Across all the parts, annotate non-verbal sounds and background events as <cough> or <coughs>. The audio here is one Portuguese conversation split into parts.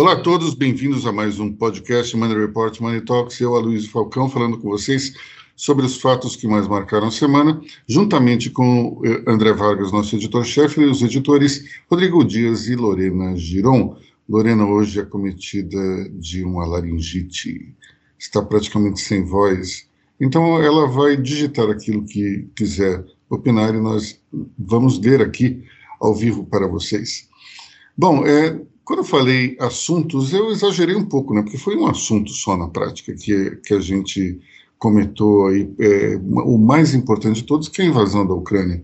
Olá a todos, bem-vindos a mais um podcast Money Report Money Talks. Eu, Aloysio Falcão, falando com vocês sobre os fatos que mais marcaram a semana, juntamente com eh, André Vargas, nosso editor-chefe, e os editores Rodrigo Dias e Lorena Giron. Lorena hoje é cometida de uma laringite, está praticamente sem voz, então ela vai digitar aquilo que quiser opinar e nós vamos ler aqui ao vivo para vocês. Bom, é, quando eu falei assuntos, eu exagerei um pouco, né? Porque foi um assunto só na prática que, que a gente comentou aí. É, o mais importante de todos, que é a invasão da Ucrânia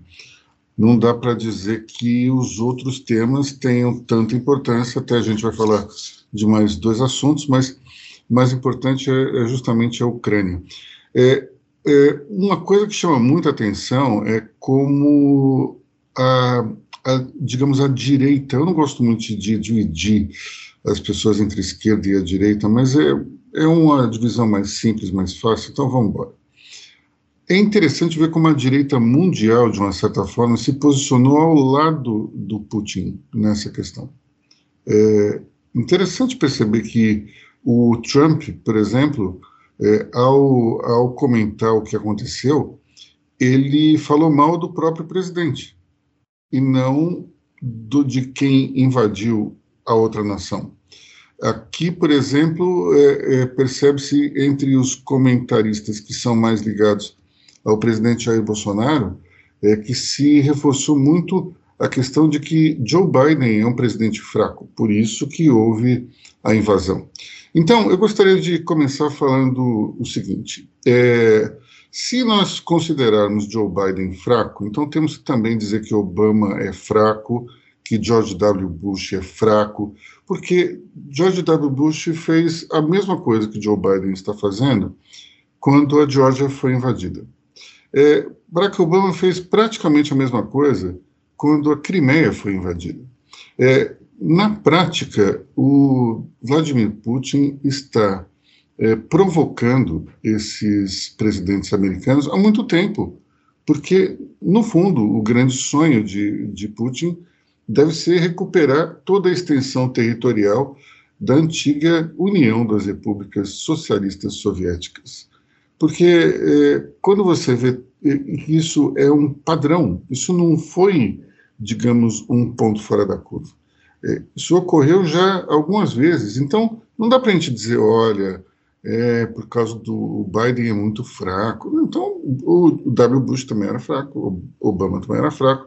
não dá para dizer que os outros temas tenham tanta importância, até a gente vai falar de mais dois assuntos, mas o mais importante é, é justamente a Ucrânia. É, é, uma coisa que chama muita atenção é como a, a, digamos, a direita, eu não gosto muito de dividir as pessoas entre a esquerda e a direita, mas é, é uma divisão mais simples, mais fácil, então vamos embora. É interessante ver como a direita mundial, de uma certa forma, se posicionou ao lado do Putin nessa questão. É interessante perceber que o Trump, por exemplo, é, ao, ao comentar o que aconteceu, ele falou mal do próprio presidente e não do, de quem invadiu a outra nação. Aqui, por exemplo, é, é, percebe-se entre os comentaristas que são mais ligados ao presidente Jair Bolsonaro é que se reforçou muito a questão de que Joe Biden é um presidente fraco, por isso que houve a invasão. Então, eu gostaria de começar falando o seguinte: é, se nós considerarmos Joe Biden fraco, então temos que também dizer que Obama é fraco, que George W. Bush é fraco, porque George W. Bush fez a mesma coisa que Joe Biden está fazendo quando a Georgia foi invadida. É, Barack Obama fez praticamente a mesma coisa quando a Crimeia foi invadida. É, na prática, o Vladimir Putin está é, provocando esses presidentes americanos há muito tempo, porque, no fundo, o grande sonho de, de Putin deve ser recuperar toda a extensão territorial da antiga União das Repúblicas Socialistas Soviéticas. Porque é, quando você vê isso é um padrão, isso não foi, digamos, um ponto fora da curva. É, isso ocorreu já algumas vezes, então não dá para a gente dizer, olha, é por causa do Biden é muito fraco. Então o W. Bush também era fraco, o Obama também era fraco.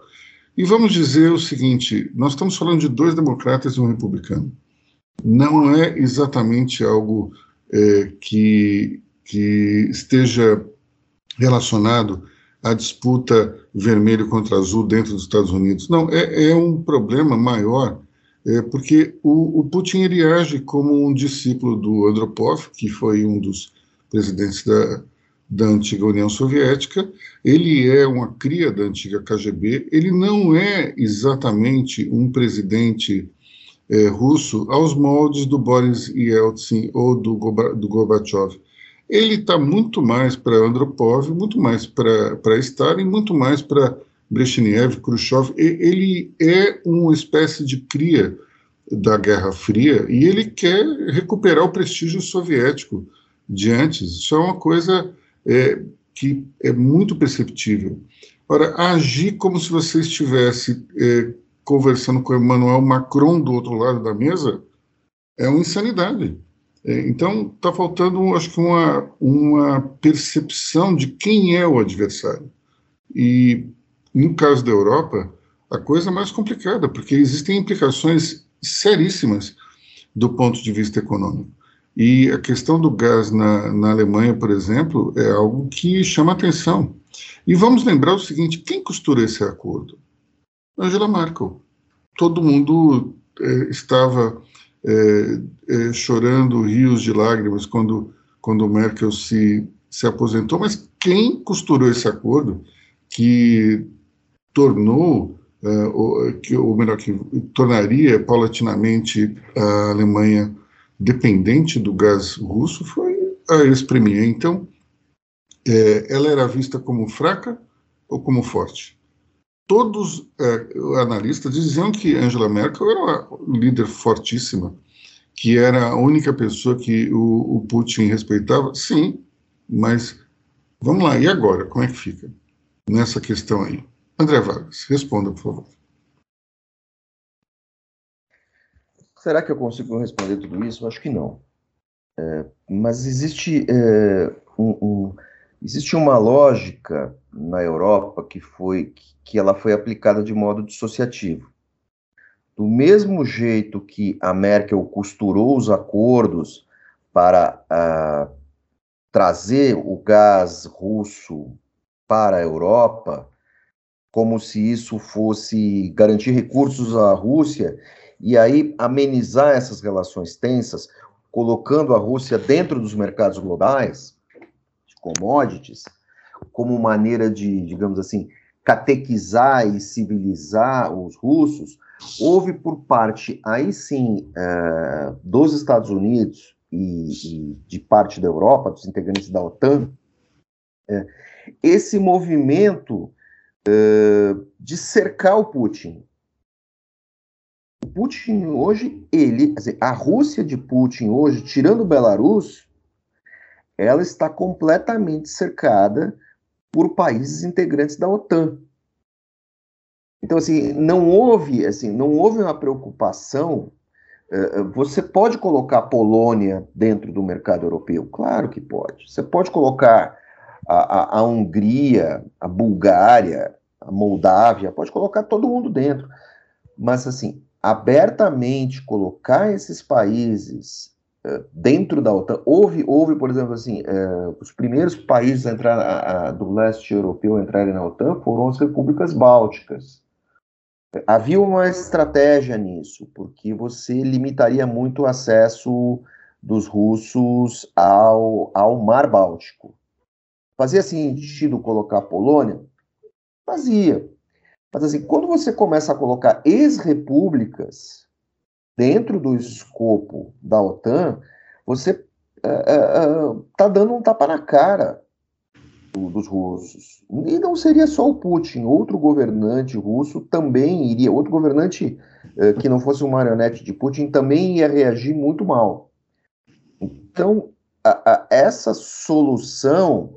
E vamos dizer o seguinte: nós estamos falando de dois democratas e um republicano. Não é exatamente algo é, que que esteja relacionado à disputa vermelho contra azul dentro dos Estados Unidos. Não, é, é um problema maior, é, porque o, o, Putin ele age como um discípulo do Andropov, que foi um dos presidentes da, da antiga União Soviética, ele é uma cria da antiga KGB, ele não é exatamente um presidente é, russo aos moldes do Boris Yeltsin ou do, do Gorbachev. Ele está muito mais para Andropov, muito mais para Stalin, muito mais para Brezhnev, Khrushchev. Ele é uma espécie de cria da Guerra Fria e ele quer recuperar o prestígio soviético de antes. Isso é uma coisa é, que é muito perceptível. Ora, agir como se você estivesse é, conversando com Emmanuel Macron do outro lado da mesa é uma insanidade. É, então, está faltando, acho que, uma, uma percepção de quem é o adversário. E, no caso da Europa, a coisa é mais complicada, porque existem implicações seríssimas do ponto de vista econômico. E a questão do gás na, na Alemanha, por exemplo, é algo que chama atenção. E vamos lembrar o seguinte: quem costurou esse acordo? Angela Merkel. Todo mundo é, estava é, é, chorando rios de lágrimas quando, quando Merkel se, se aposentou, mas quem costurou esse acordo que tornou, é, ou, que, ou melhor, que tornaria paulatinamente a Alemanha dependente do gás russo foi a ex-premier. Então, é, ela era vista como fraca ou como forte? todos é, analistas diziam que Angela Merkel era uma líder fortíssima, que era a única pessoa que o, o Putin respeitava? Sim, mas vamos lá, e agora? Como é que fica nessa questão aí? André Vargas, responda, por favor. Será que eu consigo responder tudo isso? Acho que não. É, mas existe, é, um, um, existe uma lógica na Europa que foi que ela foi aplicada de modo dissociativo. Do mesmo jeito que a Merkel costurou os acordos para trazer o gás russo para a Europa, como se isso fosse garantir recursos à Rússia e aí amenizar essas relações tensas, colocando a Rússia dentro dos mercados globais de commodities, como maneira de, digamos assim, catequizar e civilizar os russos, houve por parte, aí sim, é, dos Estados Unidos e, e, de parte da Europa, dos integrantes da OTAN, é, esse movimento de cercar o Putin, o Putin hoje, ele, dizer, a Rússia de Putin hoje, tirando o Belarus, ela está completamente cercada por países integrantes da OTAN. Então, assim, não houve, assim, não houve uma preocupação. Uh, você pode colocar a Polônia dentro do mercado europeu? Claro que pode. Você pode colocar a, a, a Hungria, a Bulgária, a Moldávia, pode colocar todo mundo dentro. Mas, assim, abertamente colocar esses países uh, dentro da OTAN. Houve, houve por exemplo, assim, uh, os primeiros países a entrar, a, a, do leste europeu a entrarem na OTAN foram as repúblicas bálticas. Havia uma estratégia nisso, porque você limitaria muito o acesso dos russos ao, ao Mar Báltico. Fazia sentido colocar a Polônia? Fazia. Mas assim, quando você começa a colocar ex-repúblicas dentro do escopo da OTAN, você está uh, uh, uh, dando um tapa na cara do, dos russos. E não seria só o Putin, outro governante russo também iria, outro governante que não fosse um marionete de Putin também ia reagir muito mal. Então, a, a, essa solução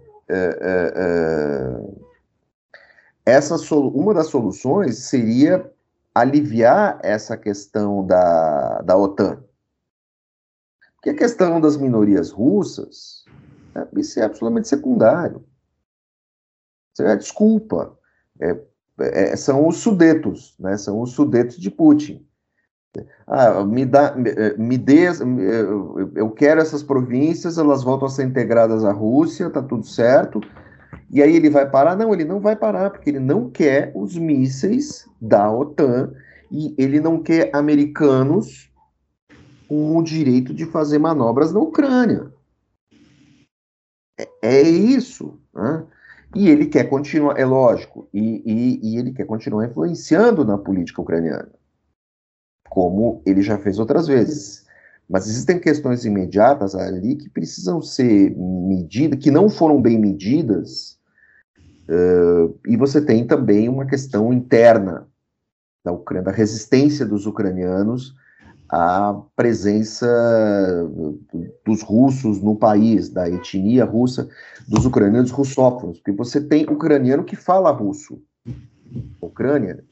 essa uma das soluções seria aliviar essa questão da, da OTAN. Porque a questão das minorias russas, é, isso é absolutamente secundário. É, desculpa, é, é, são os sudetos, né? São os sudetos de Putin. Ah, me dá, me, é, dê, eu quero essas províncias, elas voltam a ser integradas à Rússia, tá tudo certo. E aí ele vai parar? Não, ele não vai parar, porque ele não quer os mísseis da OTAN e ele não quer americanos com o direito de fazer manobras na Ucrânia. É, é isso. Né? E ele quer continuar, é lógico, e, e, e ele quer continuar influenciando na política ucraniana, como ele já fez outras vezes. Mas existem questões imediatas ali que precisam ser medidas, que não foram bem medidas, uh, e você tem também uma questão interna da Ucrânia, da resistência dos ucranianos à presença dos russos no país, da etnia russa, dos ucranianos russófonos, porque você tem ucraniano que fala russo. Ucrânia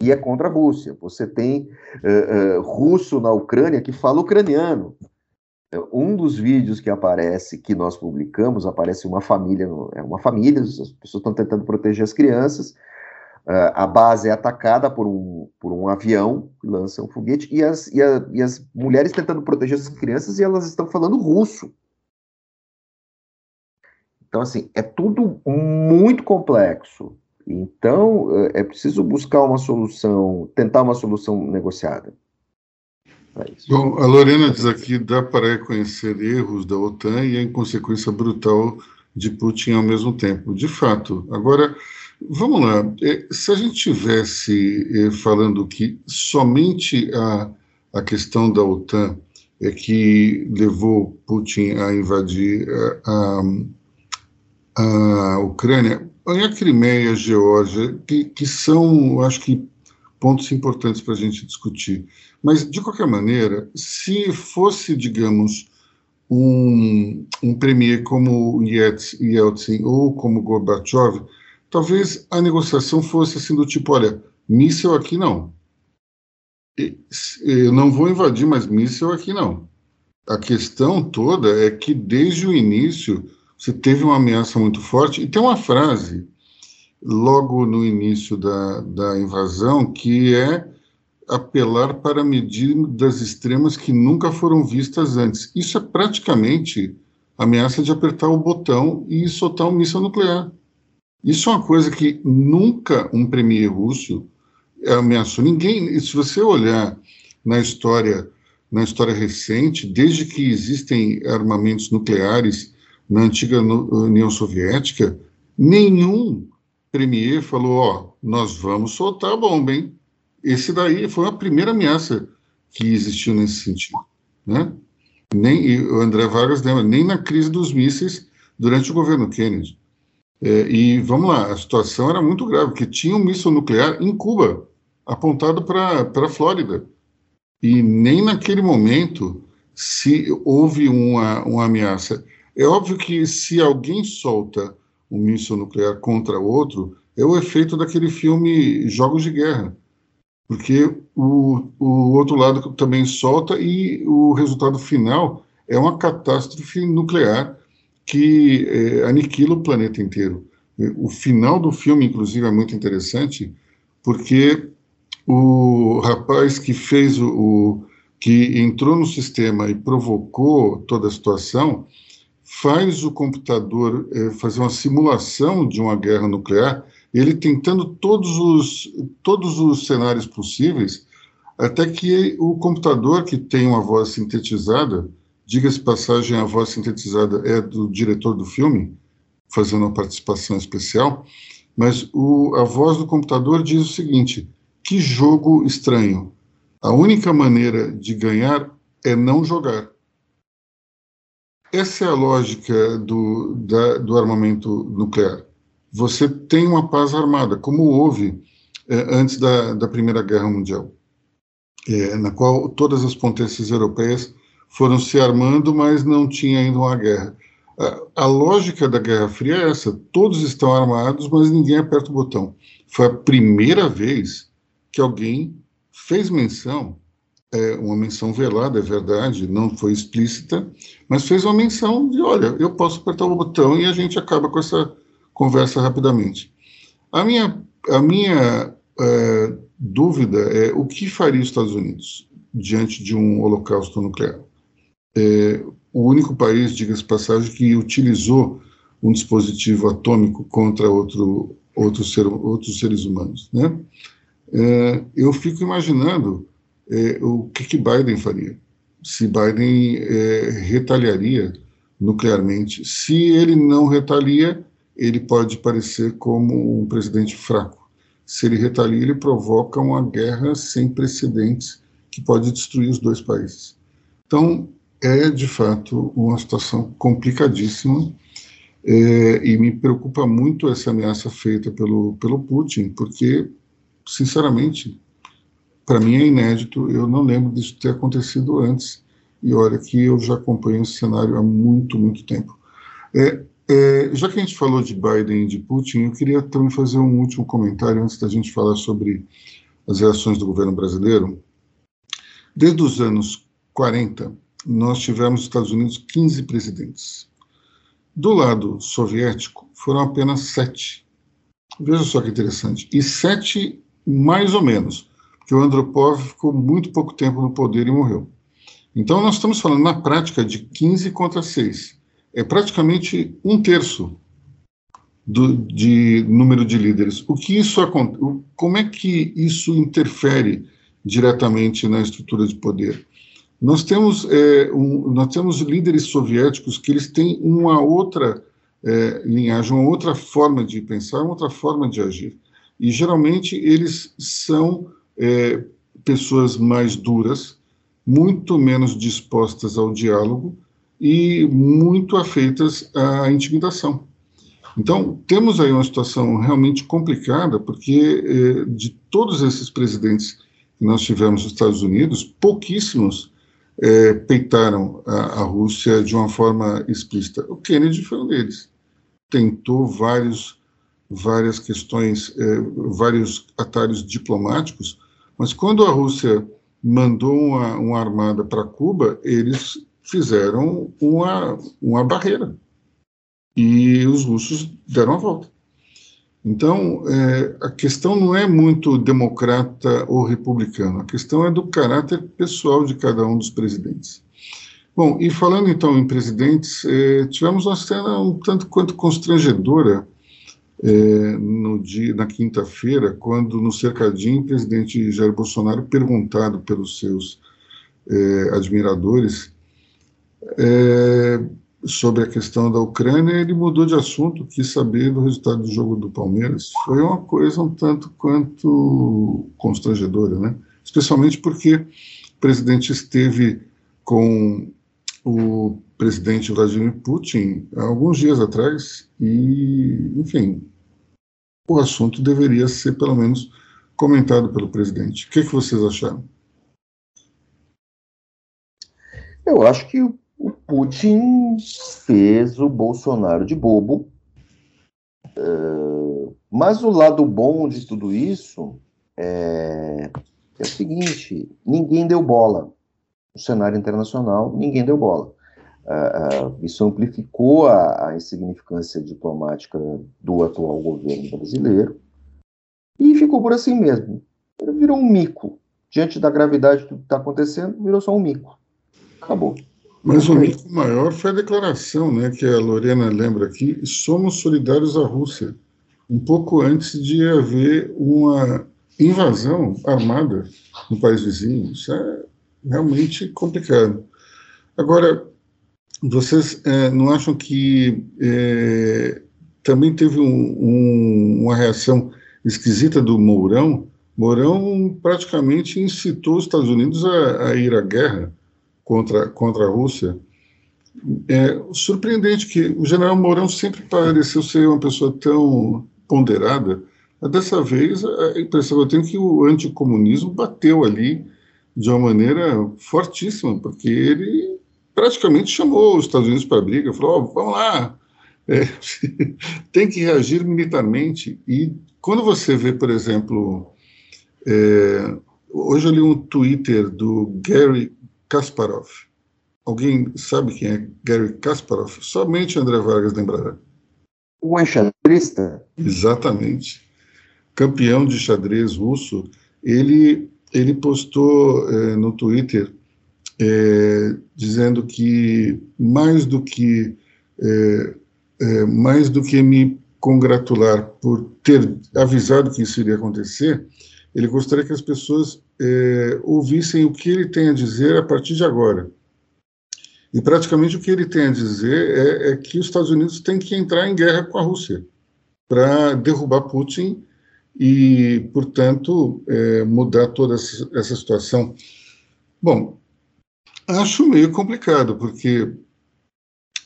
e é contra a Rússia. Você tem uh, uh, russo na Ucrânia que fala ucraniano. Um dos vídeos que aparece, que nós publicamos, aparece uma família, é uma família, as pessoas estão tentando proteger as crianças, uh, a base é atacada por um, por um avião que lança um foguete, e as, e, a, e as mulheres tentando proteger as crianças e elas estão falando russo. Então, assim, é tudo muito complexo. Então, é, é preciso buscar uma solução, tentar uma solução negociada. É Bom, a Lorena diz aqui: dá para reconhecer erros da OTAN e a inconsequência brutal de Putin ao mesmo tempo. De fato. Agora, vamos lá. É, se a gente tivesse é, falando que somente a, a questão da OTAN é que levou Putin a invadir a, a, a Ucrânia, a Crimeia, a Geórgia, que, que são, acho que, pontos importantes para a gente discutir. Mas, de qualquer maneira, se fosse, digamos, um, um premier como Yeltsin ou como Gorbachev, talvez a negociação fosse assim do tipo, olha, míssel aqui não. Eu não vou invadir, mas míssel aqui não. A questão toda é que desde o início você teve uma ameaça muito forte, e tem uma frase logo no início da, da invasão que é apelar para medidas extremas que nunca foram vistas antes. Isso é praticamente ameaça de apertar o botão e soltar um míssil nuclear. Isso é uma coisa que nunca um premier russo ameaçou ninguém. Se você olhar na história, na história recente, desde que existem armamentos nucleares na antiga União Soviética, nenhum premier falou: ó, nós vamos soltar a bomba, hein? Esse daí foi a primeira ameaça que existiu nesse sentido, né? Nem o André Vargas lembra, nem na crise dos mísseis durante o governo Kennedy. É, e vamos lá, a situação era muito grave, porque tinha um míssil nuclear em Cuba, apontado para a Flórida. E nem naquele momento se houve uma, uma ameaça. É óbvio que se alguém solta um míssil nuclear contra outro, é o efeito daquele filme Jogos de Guerra porque o, o outro lado também solta e o resultado final é uma catástrofe nuclear que é, aniquila o planeta inteiro. O final do filme, inclusive, é muito interessante, porque o rapaz que fez o, o que entrou no sistema e provocou toda a situação faz o computador é, fazer uma simulação de uma guerra nuclear ele tentando todos os, todos os cenários possíveis, até que o computador, que tem uma voz sintetizada, diga-se passagem, a voz sintetizada é do diretor do filme, fazendo uma participação especial, mas o, a voz do computador diz o seguinte: que jogo estranho. A única maneira de ganhar é não jogar. Essa é a lógica do, da, do armamento nuclear você tem uma paz armada, como houve é, antes da, da Primeira Guerra Mundial, é, na qual todas as potências europeias foram se armando, mas não tinha ainda uma guerra. A, a lógica da Guerra Fria é essa: todos estão armados, mas ninguém aperta o botão. Foi a primeira vez que alguém fez menção é, uma menção velada, é verdade, não foi explícita, mas fez uma menção de, olha, eu posso apertar o botão e a gente acaba com essa conversa rapidamente. A minha, a minha é, dúvida é o que faria os Estados Unidos diante de um holocausto nuclear? É, o único país, diga-se passagem, que utilizou um dispositivo atômico contra outro, outro ser, outros seres humanos. Né? É, eu fico imaginando é, o que, que Biden faria, se Biden é, retaliaria nuclearmente. Se ele não retalia, ele pode parecer como um presidente fraco. Se ele retalia, ele provoca uma guerra sem precedentes que pode destruir os dois países. Então, é de fato uma situação complicadíssima é, e me preocupa muito essa ameaça feita pelo, pelo Putin, porque, sinceramente, para mim é inédito, eu não lembro disso ter acontecido antes, e olha que eu já acompanho esse cenário há muito, muito tempo. É, é, já que a gente falou de Biden e de Putin, eu queria também fazer um último comentário antes da gente falar sobre as reações do governo brasileiro. Desde os anos 40, nós tivemos nos Estados Unidos 15 presidentes. Do lado soviético, foram apenas sete. Veja só que interessante. E sete, mais ou menos, porque o Andropov ficou muito pouco tempo no poder e morreu. Então, nós estamos falando, na prática, de 15 contra 6 é praticamente um terço do, de número de líderes. O que isso como é que isso interfere diretamente na estrutura de poder? Nós temos é, um, nós temos líderes soviéticos que eles têm uma outra é, linhagem, uma outra forma de pensar, uma outra forma de agir. E geralmente eles são é, pessoas mais duras, muito menos dispostas ao diálogo e muito afeitas à intimidação. Então, temos aí uma situação realmente complicada, porque eh, de todos esses presidentes que nós tivemos nos Estados Unidos, pouquíssimos eh, peitaram a, a, Rússia de uma forma explícita. O Kennedy foi um deles. Tentou vários, várias questões, eh, vários atalhos diplomáticos, mas quando a Rússia mandou uma, uma armada para Cuba, eles fizeram uma, uma barreira e os russos deram a volta. Então, é, a questão não é muito democrata ou republicana, a questão é do caráter pessoal de cada um dos presidentes. Bom, e falando então em presidentes, é, tivemos uma cena um tanto quanto constrangedora é, no dia, na quinta-feira, quando no cercadinho o presidente Jair Bolsonaro, perguntado pelos seus é, admiradores, é, sobre a questão da Ucrânia, ele mudou de assunto, quis saber do resultado do jogo do Palmeiras. Foi uma coisa um tanto quanto constrangedora, né? Especialmente porque o presidente esteve com o presidente Vladimir Putin há alguns dias atrás e, enfim, o assunto deveria ser pelo menos comentado pelo presidente. O que, que vocês acharam? Eu acho que o Putin fez o Bolsonaro de bobo. Uh, mas o lado bom de tudo isso é, é, o seguinte: ninguém deu bola. No cenário internacional, ninguém deu bola. Uh, uh, isso amplificou a, a, insignificância diplomática do atual governo brasileiro e ficou por assim mesmo. Ele virou um mico. Diante da gravidade do que está acontecendo, virou só um mico. Acabou. Mas o mico maior foi a declaração, né, que a Lorena lembra aqui, somos solidários à Rússia, um pouco antes de haver uma invasão armada no país vizinho. Isso é realmente complicado. Agora, vocês é, não acham que é, também teve um, um, uma reação esquisita do Mourão? Mourão praticamente incitou os Estados Unidos a, a ir à guerra contra, contra a Rússia. É surpreendente que o general Mourão sempre pareceu ser uma pessoa tão ponderada, mas dessa vez a impressão que eu tenho é que o anticomunismo bateu ali de uma maneira fortíssima, porque ele praticamente chamou os Estados Unidos para a briga, falou: oh, vamos lá, é, <laughs> tem que reagir militarmente. E quando você vê, por exemplo, é, hoje eu li um Twitter do Gary Kasparov. Alguém sabe quem é Gary Kasparov? Somente André Vargas lembrará. O enxadrista? Exatamente. Campeão de xadrez russo. Ele, ele postou é, no Twitter é, dizendo que mais do que é, é, mais do que me congratular por ter avisado que isso iria acontecer, ele gostaria que as pessoas é, ouvissem o que ele tem a dizer a partir de agora. E praticamente o que ele tem a dizer é, é que os Estados Unidos têm que entrar em guerra com a Rússia para derrubar Putin e, portanto, é, mudar toda essa, essa situação. Bom, acho meio complicado, porque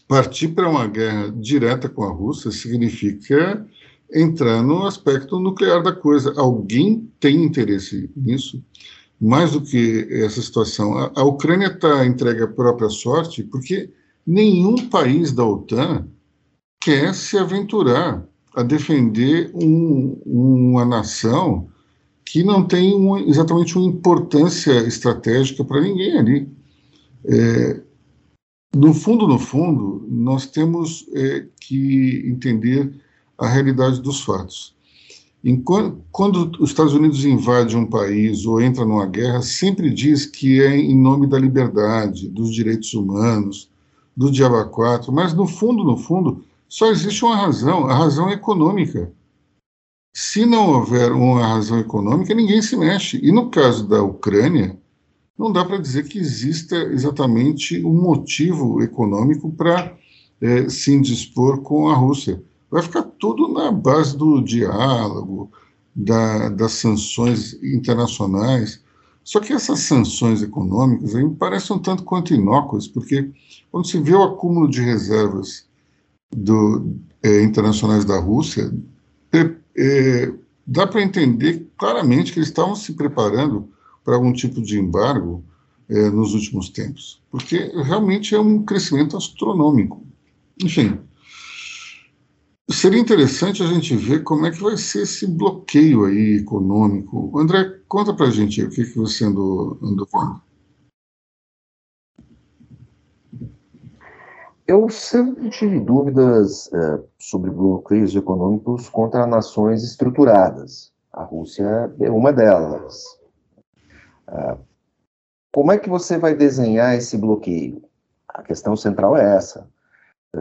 partir para uma guerra direta com a Rússia significa entrar no aspecto nuclear da coisa. Alguém tem interesse nisso? Mais do que essa situação. A, Ucrânia está entregue à própria sorte porque nenhum país da OTAN quer se aventurar a defender um, uma nação que não tem exatamente uma importância estratégica para ninguém ali. É, no fundo, no fundo, nós temos é, que entender a realidade dos fatos. Enquanto, quando os Estados Unidos invadem um país ou entra numa guerra, sempre diz que é em nome da liberdade, dos direitos humanos, do diabo 4, mas no fundo, no fundo, só existe uma razão, a razão econômica. Se não houver uma razão econômica, ninguém se mexe. E no caso da Ucrânia, não dá para dizer que exista exatamente um motivo econômico para é, se indispor com a Rússia vai ficar tudo na base do diálogo, da, das sanções internacionais. Só que essas sanções econômicas aí me parecem um tanto quanto inócuas, porque quando se vê o acúmulo de reservas do, é, internacionais da Rússia, é, é, dá para entender claramente que eles estavam se preparando para algum tipo de embargo é, nos últimos tempos, porque realmente é um crescimento astronômico. Enfim, seria interessante a gente ver como é que vai ser esse bloqueio aí econômico. André, conta para a gente o que, que você andou, andou. Eu sempre tive dúvidas é, sobre bloqueios econômicos contra nações estruturadas. A Rússia é uma delas. É, como é que você vai desenhar esse bloqueio? A questão central é essa. É,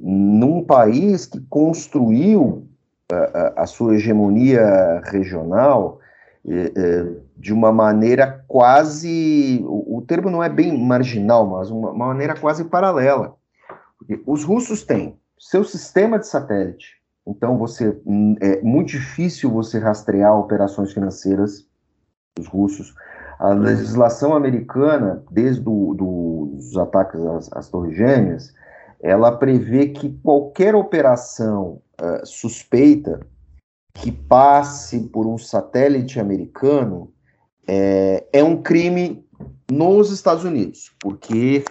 num país que construiu a, a sua hegemonia regional de uma maneira quase. O, termo não é bem marginal, mas uma, maneira quase paralela. Os russos têm seu sistema de satélite, então você é muito difícil você rastrear operações financeiras russos. A legislação americana, desde os ataques às, às, Torres Gêmeas, ela prevê que qualquer operação uh, suspeita que passe por um satélite americano é, é um crime nos Estados Unidos, porque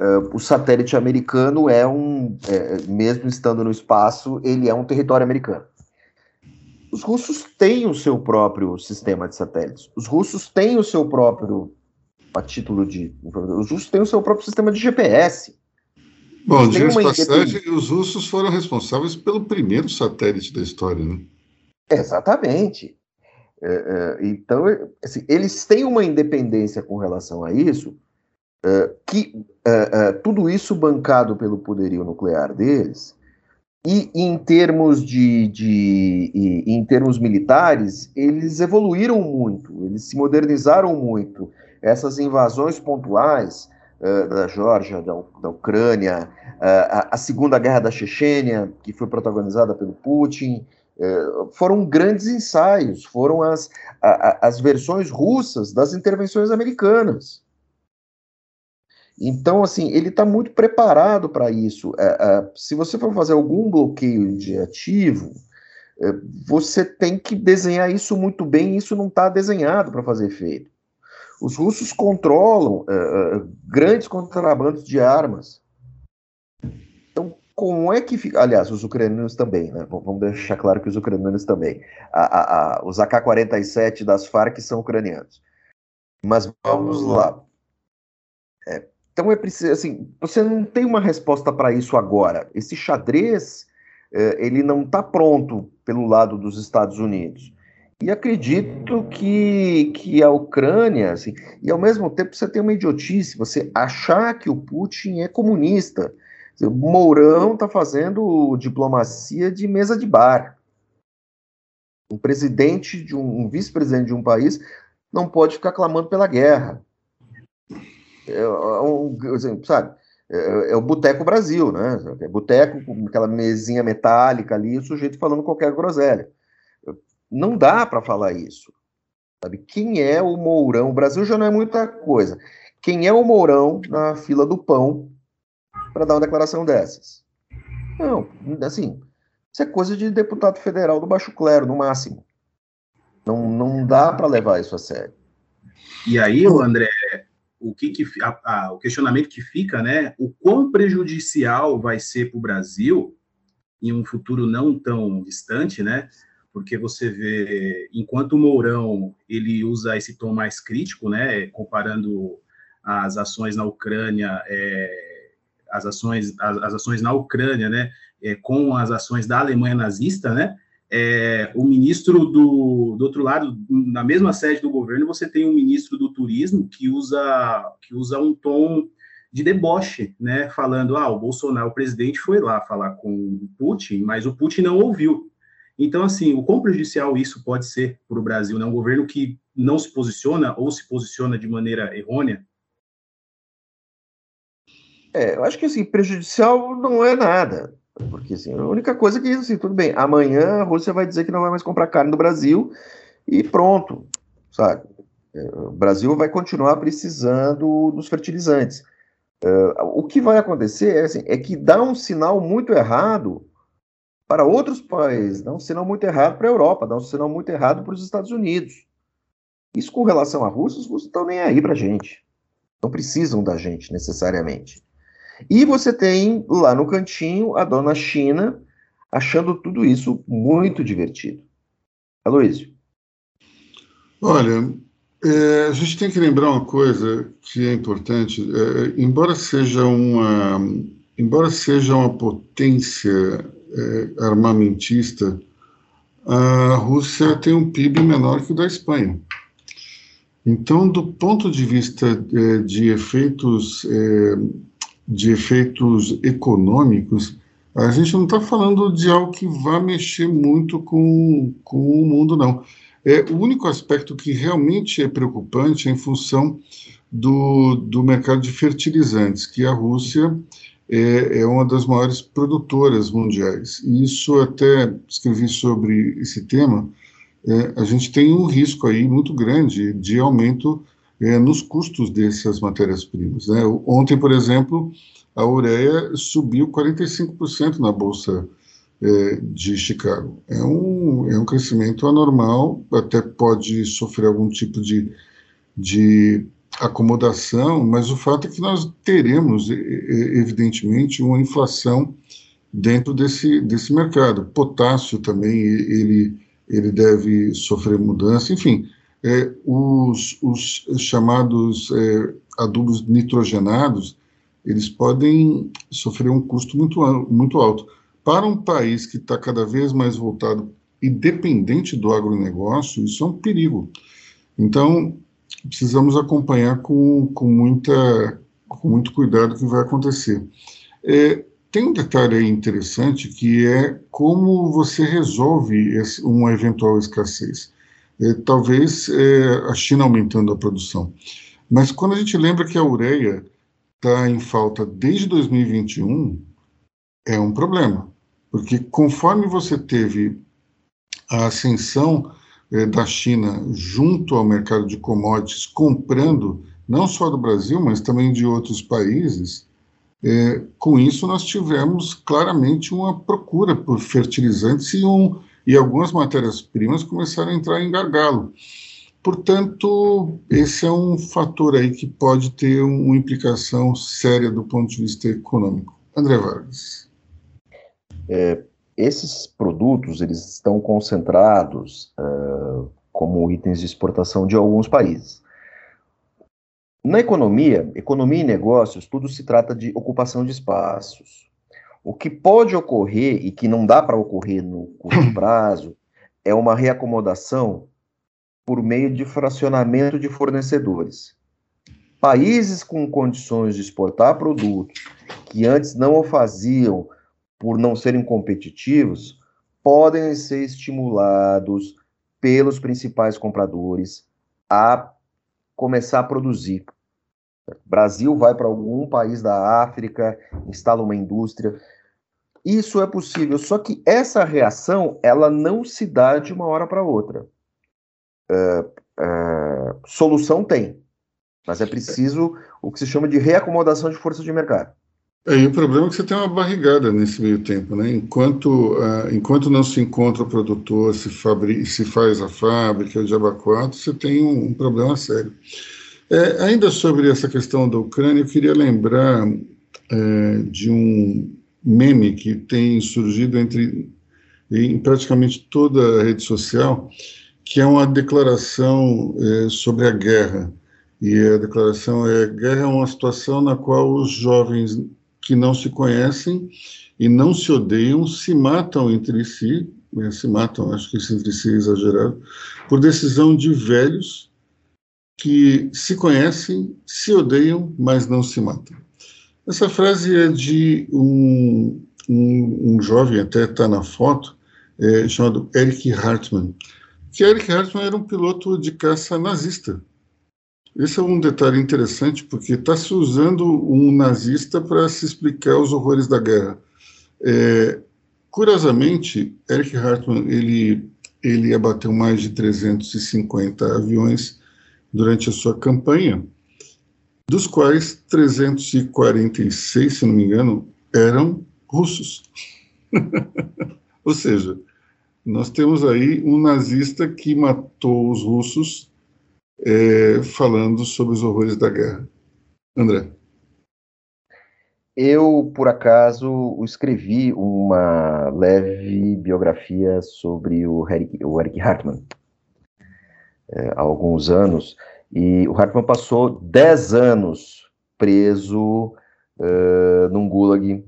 Uh, o satélite americano é um, é, mesmo estando no espaço, ele é um território americano. Os russos têm o seu próprio sistema de satélites. Os russos têm o seu próprio, a título de, os russos têm o seu próprio sistema de GPS. Bom, de passagem, os russos foram responsáveis pelo primeiro satélite da história, né? Exatamente. É, é, então, assim, eles têm uma independência com relação a isso, é, que é, é, tudo isso bancado pelo poderio nuclear deles, e em termos de, de em termos militares, eles evoluíram muito, eles se modernizaram muito. Essas invasões pontuais uh, da Geórgia, da, da Ucrânia, uh, a, a, Segunda Guerra da Chechênia, que foi protagonizada pelo Putin, uh, foram grandes ensaios, foram as, a, as versões russas das intervenções americanas. Então, assim, ele está muito preparado para isso. É, é, se você for fazer algum bloqueio de ativo, é, você tem que desenhar isso muito bem, isso não está desenhado para fazer efeito. Os russos controlam é, é, grandes contrabandos de armas. Então, como é que fica. Aliás, os ucranianos também, né? Vamos deixar claro que os ucranianos também. A, a, a, os AK-47 das Farc são ucranianos. Mas vamos lá. É, então é preciso, assim, você não tem uma resposta para isso agora. Esse xadrez, é, ele não está pronto pelo lado dos Estados Unidos. E acredito que, que a Ucrânia, assim, e ao mesmo tempo você tem uma idiotice, você achar que o Putin é comunista. O Mourão está fazendo diplomacia de mesa de bar. Um presidente de um, um vice-presidente de um país não pode ficar clamando pela guerra. É, é sabe, é, é, o Boteco Brasil, né? É boteco com aquela mesinha metálica ali, o sujeito falando qualquer groselha. Não dá para falar isso. Sabe? Quem é o Mourão? O Brasil já não é muita coisa. Quem é o Mourão na fila do pão para dar uma declaração dessas? Não, assim, isso é coisa de deputado federal do baixo clero, no máximo. Não, não dá para levar isso a sério. E aí, André, o, que, que a, a, o questionamento que fica, né? O quão prejudicial vai ser para o Brasil em um futuro não tão distante, né? Porque você vê, enquanto o Mourão ele usa esse tom mais crítico, né? Comparando as ações na Ucrânia, é, as ações as, as, ações na Ucrânia, né? É, com as ações da Alemanha nazista, né? É, o ministro do, do outro lado, na mesma sede do governo, você tem um ministro do turismo que usa, que usa um tom de deboche, né, falando, ah, o Bolsonaro, o presidente, foi lá falar com o Putin, mas o Putin não ouviu. Então, assim, o quão prejudicial isso pode ser para o Brasil, né, um governo que não se posiciona ou se posiciona de maneira errônea? É, eu acho que, assim, prejudicial não é nada. Porque, assim, a única coisa que, assim, tudo bem, amanhã a Rússia vai dizer que não vai mais comprar carne do Brasil e pronto, sabe? É, o Brasil vai continuar precisando dos fertilizantes. Uh, o que vai acontecer é, assim, é que dá um sinal muito errado para outros países, dá um sinal muito errado para a Europa, dá um sinal muito errado para os Estados Unidos. Isso com relação à Rússia, os russos estão nem aí para a gente. Não precisam da gente necessariamente. E você tem lá no cantinho a dona China achando tudo isso muito divertido. Aloysio. Olha, é, a gente tem que lembrar uma coisa que é importante. É, embora seja uma, embora seja uma potência é, armamentista, a Rússia tem um PIB menor que o da Espanha. Então, do ponto de vista é, de efeitos é, de efeitos econômicos, a gente não está falando de algo que vá mexer muito com, com o mundo, não. É, o único aspecto que realmente é preocupante é em função do, do mercado de fertilizantes, que a Rússia é, é, uma das maiores produtoras mundiais. E isso até escrevi sobre esse tema. É, a gente tem um risco aí muito grande de aumento é, nos custos dessas matérias-primas. Né? Ontem, por exemplo, a ureia subiu 45% na Bolsa é, de Chicago. É um, é um crescimento anormal, até pode sofrer algum tipo de, de acomodação, mas o fato é que nós teremos, evidentemente, uma inflação dentro desse, desse mercado. Potássio também, ele, ele deve sofrer mudança, enfim é, os, os, chamados é, adubos nitrogenados, eles podem sofrer um custo muito, muito alto. Para um país que está cada vez mais voltado e dependente do agronegócio, isso é um perigo. Então, precisamos acompanhar com, com, muita, com muito cuidado o que vai acontecer. É, tem um detalhe interessante que é como você resolve esse, uma eventual escassez é, talvez é, a China aumentando a produção. Mas quando a gente lembra que a ureia está em falta desde 2021, é um problema. Porque conforme você teve a ascensão é, da China junto ao mercado de commodities, comprando não só do Brasil, mas também de outros países, é, com isso nós tivemos claramente uma procura por fertilizantes e um, e algumas matérias-primas começaram a entrar em gargalo. Portanto, esse é um fator aí que pode ter uma implicação séria do ponto de vista econômico. André Vargas. É, esses produtos eles estão concentrados uh, como itens de exportação de alguns países. Na economia, economia e negócios, tudo se trata de ocupação de espaços. O que pode ocorrer e que não dá para ocorrer no curto <coughs> prazo é uma reacomodação por meio de fracionamento de fornecedores. Países com condições de exportar produtos que antes não o faziam por não serem competitivos podem ser estimulados pelos principais compradores a começar a produzir. O Brasil vai para algum país da África, instala uma indústria. Isso é possível, só que essa reação ela não se dá de uma hora para outra. Uh, uh, solução tem, mas é preciso o que se chama de reacomodação de forças de mercado. É, e o problema é que você tem uma barrigada nesse meio tempo, né? Enquanto, uh, enquanto não se encontra o produtor, se, se faz a fábrica de abacuado, você tem um, um problema sério. É, ainda sobre essa questão da Ucrânia, eu queria lembrar é, de um meme que tem surgido entre em praticamente toda a rede social, que é uma declaração é, sobre a guerra. E a declaração é: guerra é uma situação na qual os jovens que não se conhecem e não se odeiam se matam entre si, né, se matam, acho que isso entre si é exagerado, por decisão de velhos que se conhecem, se odeiam, mas não se matam. Essa frase é de um, um, um jovem, até está na foto, é, chamado Eric Hartmann, que Eric Hartmann era um piloto de caça nazista. Esse é um detalhe interessante, porque está se usando um nazista para se explicar os horrores da guerra. É, curiosamente, Eric Hartmann ele, ele abateu mais de 350 aviões durante a sua campanha, dos quais 346, se não me engano, eram russos. <laughs> Ou seja, nós temos aí um nazista que matou os russos é, falando sobre os horrores da guerra. André. Eu, por acaso, escrevi uma leve biografia sobre o Eric, o Eric Hartmann é, há alguns anos, e o Hartmann passou 10 anos preso uh, num gulag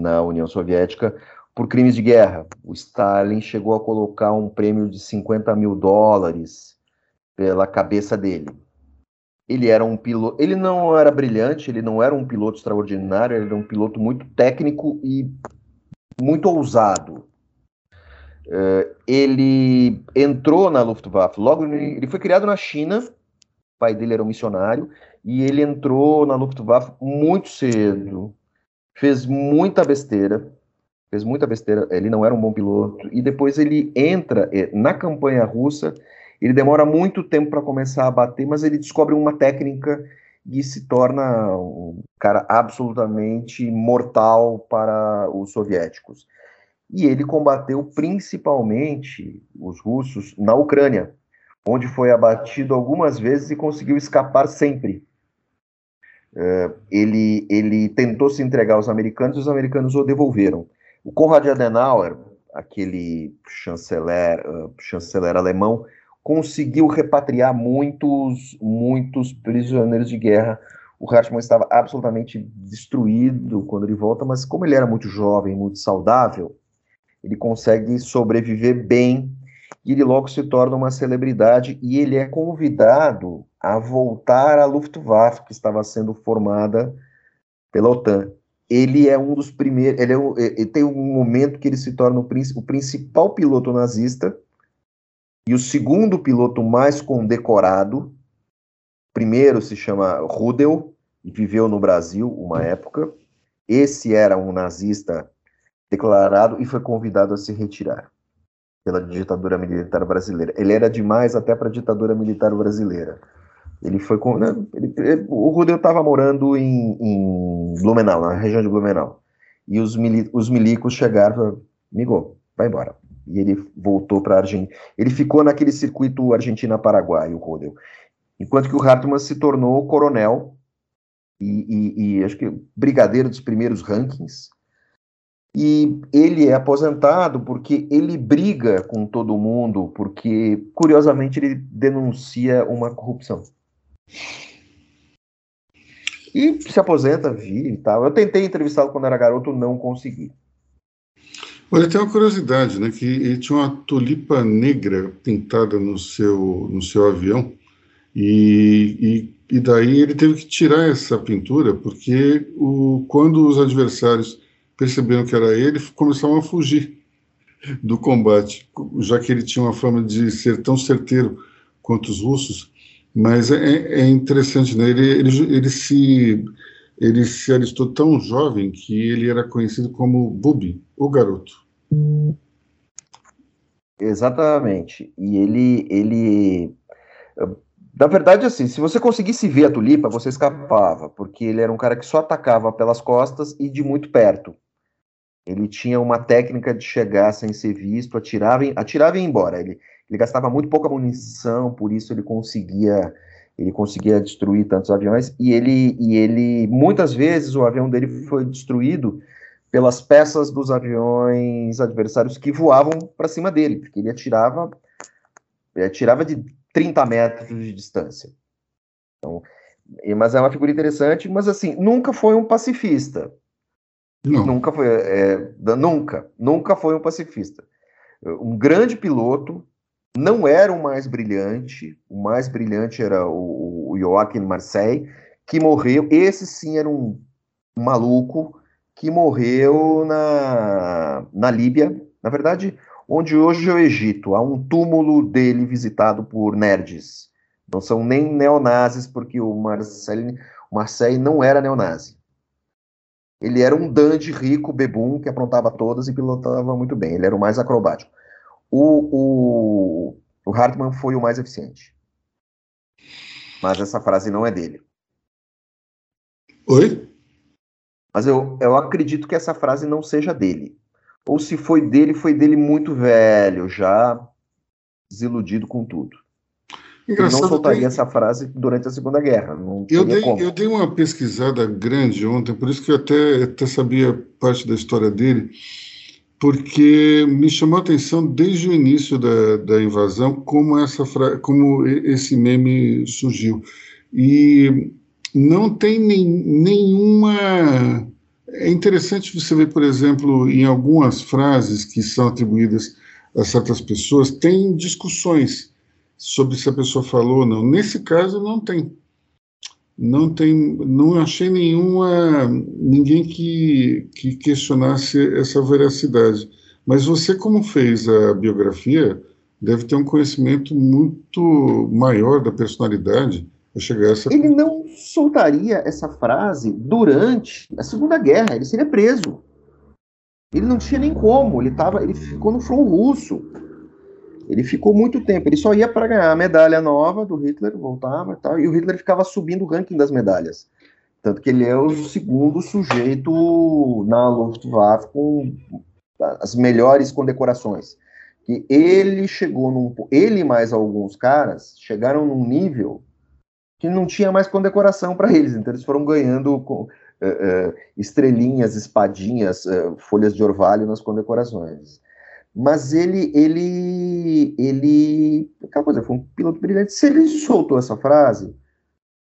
na União Soviética por crimes de guerra. O Stalin chegou a colocar um prêmio de 50 mil dólares pela cabeça dele. Ele era um piloto, ele não era brilhante, ele não era um piloto extraordinário, ele era um piloto muito técnico e muito ousado. Uh, ele entrou na Luftwaffe, logo ele foi criado na China, pai dele era um missionário, e ele entrou na Luftwaffe muito cedo, fez muita besteira, fez muita besteira, ele não era um bom piloto, e depois ele entra eh, na campanha russa, ele demora muito tempo para começar a bater, mas ele descobre uma técnica e se torna um cara absolutamente mortal para os soviéticos. E ele combateu principalmente os russos na Ucrânia, onde foi abatido algumas vezes e conseguiu escapar sempre. Uh, ele, ele tentou se entregar aos americanos e os americanos o devolveram. O Konrad Adenauer, aquele chanceler, uh, chanceler alemão, conseguiu repatriar muitos, muitos prisioneiros de guerra. O Hartmann estava absolutamente destruído quando ele volta, mas como ele era muito jovem, muito saudável, ele consegue sobreviver bem e ele logo se torna uma celebridade e ele é convidado a voltar à Luftwaffe, que estava sendo formada pela OTAN ele é um dos primeiros, ele, é um, ele tem um momento que ele se torna o, o principal piloto nazista e o segundo piloto mais condecorado. Primeiro se chama Rudel e viveu no Brasil uma época. Esse era um nazista declarado e foi convidado a se retirar pela ditadura militar brasileira. Ele era demais até para a ditadura militar brasileira. Ele foi com. Né, ele, ele, o Rudel estava morando em, em, Blumenau, na região de Blumenau. E os, mili, os milicos chegaram e vai embora. E ele voltou para a Argentina. Ele ficou naquele circuito Argentina-Paraguai, o Rudel. Enquanto que o Hartmann se tornou coronel e, e, e acho que brigadeiro dos primeiros rankings. E ele é aposentado porque ele briga com todo mundo, porque, curiosamente, ele denuncia uma corrupção. E se aposenta, vi e tal. Eu tentei entrevistá-lo quando era garoto, não consegui. Olha, tem uma curiosidade, né? Que ele tinha uma tulipa negra pintada no seu, no seu avião. E, e, e daí ele teve que tirar essa pintura, porque o, quando os adversários perceberam que era ele, começaram a fugir do combate, já que ele tinha uma fama de ser tão certeiro quanto os russos. Mas é, é interessante, né? Ele, ele, ele, se, ele se alistou tão jovem que ele era conhecido como Bubi, o garoto. Exatamente. E ele, ele, na verdade, assim, se você conseguisse ver a tulipa, você escapava, porque ele era um cara que só atacava pelas costas e de muito perto. Ele tinha uma técnica de chegar sem ser visto, atirava, atirava e ia embora. Ele, ele gastava muito pouca munição, por isso ele conseguia ele conseguia destruir tantos aviões e ele e ele muitas vezes o avião dele foi destruído pelas peças dos aviões adversários que voavam para cima dele, porque ele atirava ele atirava de 30 metros de distância. Então, mas é uma figura interessante, mas assim, nunca foi um pacifista. Não. Nunca foi, é, nunca, nunca foi um pacifista. Um grande piloto, não era o mais brilhante, o mais brilhante era o, o Joaquim Marseille, que morreu. Esse sim era um maluco que morreu na, na Líbia, na verdade, onde hoje é o Egito. Há um túmulo dele visitado por nerds. Não são nem neonazis, porque o Marseille, o Marseille não era neonazi. Ele era um dandy rico, bebum, que aprontava todas e pilotava muito bem. Ele era o mais acrobático. O, o, o Hartmann foi o mais eficiente. Mas essa frase não é dele. Oi? Mas eu, eu acredito que essa frase não seja dele. Ou se foi dele, foi dele muito velho, já desiludido com tudo. Engraçado, Ele não soltaria tem... essa frase durante a Segunda Guerra. eu, dei, eu dei uma pesquisada grande ontem, por isso que eu até, até sabia parte da história dele, porque me chamou a atenção desde o início da, da invasão como, essa fra... como esse meme surgiu. E não tem nem, nenhuma. É interessante você ver, por exemplo, em algumas frases que são atribuídas a certas pessoas, tem discussões sobre se a pessoa falou ou não. Nesse caso, não tem. Não tem, não achei nenhuma, ninguém que, que questionasse essa veracidade. Mas você, como fez a biografia, deve ter um conhecimento muito maior da personalidade a chegar a essa. Ele não soltaria essa frase durante a Segunda Guerra, ele seria preso. Ele não tinha nem como, ele, tava, ele ficou no front russo. Ele ficou muito tempo, ele só ia para ganhar a medalha nova do Hitler, voltava e tal, e o Hitler ficava subindo o ranking das medalhas. Tanto que ele é o segundo sujeito na Luftwaffe com as melhores condecorações. Que ele chegou num. Ele mais alguns caras chegaram num nível que não tinha mais condecoração para eles, então eles foram ganhando com, uh, uh, estrelinhas, espadinhas, uh, folhas de orvalho nas condecorações. Mas ele, ele, ele, aquela coisa, foi um piloto brilhante. Se ele soltou essa frase,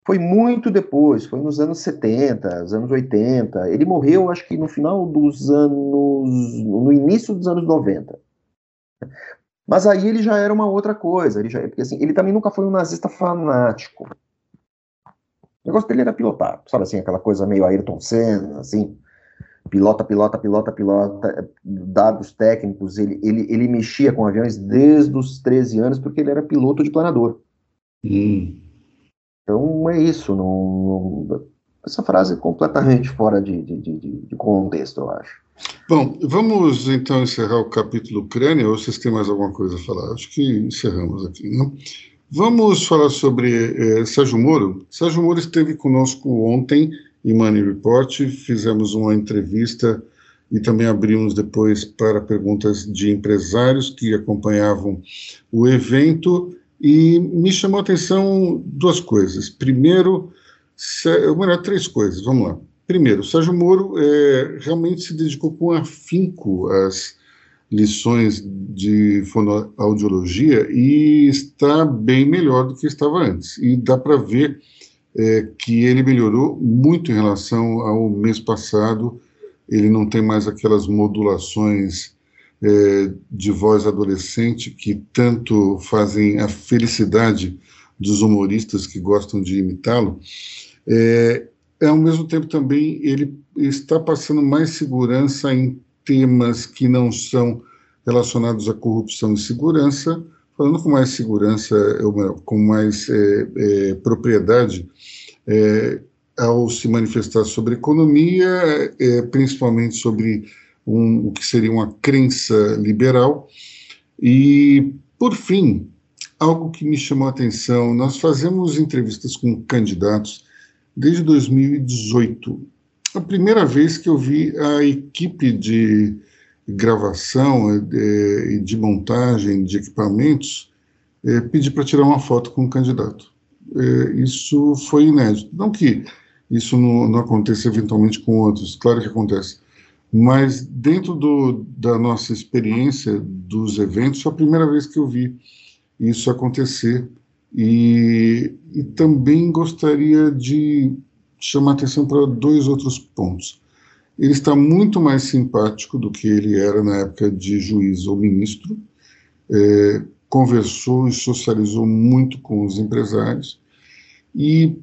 foi muito depois, foi nos anos 70, nos anos 80. Ele morreu, acho que no final dos anos, no início dos anos 90. Mas aí ele já era uma outra coisa, ele já, porque assim, ele também nunca foi um nazista fanático. O negócio dele era pilotar, sabe assim, aquela coisa meio Ayrton Senna, assim, pilota, pilota, pilota, pilota, dados técnicos, ele, ele, ele mexia com aviões desde os 13 anos, porque ele era piloto de planador. Hum. Então é isso, não, não, essa frase é completamente fora de, de, de, de, contexto, eu acho. Bom, vamos então encerrar o capítulo Ucrânia, ou vocês têm mais alguma coisa a falar? Acho que encerramos aqui, né? Vamos falar sobre eh, Sérgio Moro. Sérgio Moro esteve conosco ontem em Money Report, fizemos uma entrevista e também abrimos depois para perguntas de empresários que acompanhavam o evento e me chamou a atenção duas coisas. Primeiro, melhor, três coisas, vamos lá. Primeiro, Sérgio Moro é, realmente se dedicou com afinco às lições de fonoaudiologia e está bem melhor do que estava antes. E dá para ver é, que ele melhorou muito em relação ao mês passado. Ele não tem mais aquelas modulações é, de voz adolescente que tanto fazem a felicidade dos humoristas que gostam de imitá-lo. É, ao mesmo tempo também ele está passando mais segurança em temas que não são relacionados à corrupção e segurança, falando com mais segurança, com mais é, é, propriedade, é, ao se manifestar sobre economia, é, principalmente sobre um, o que seria uma crença liberal. E, por fim, algo que me chamou a atenção: nós fazemos entrevistas com candidatos desde 2018 a primeira vez que eu vi a equipe de gravação e de, montagem de equipamentos é, pedir para tirar uma foto com o candidato. É, isso foi inédito. Não que isso não, não aconteça eventualmente com outros, claro que acontece, mas dentro do, da nossa experiência dos eventos, foi a primeira vez que eu vi isso acontecer e, e também gostaria de chamar atenção para dois outros pontos. Ele está muito mais simpático do que ele era na época de juiz ou ministro, é, conversou e socializou muito com os empresários, e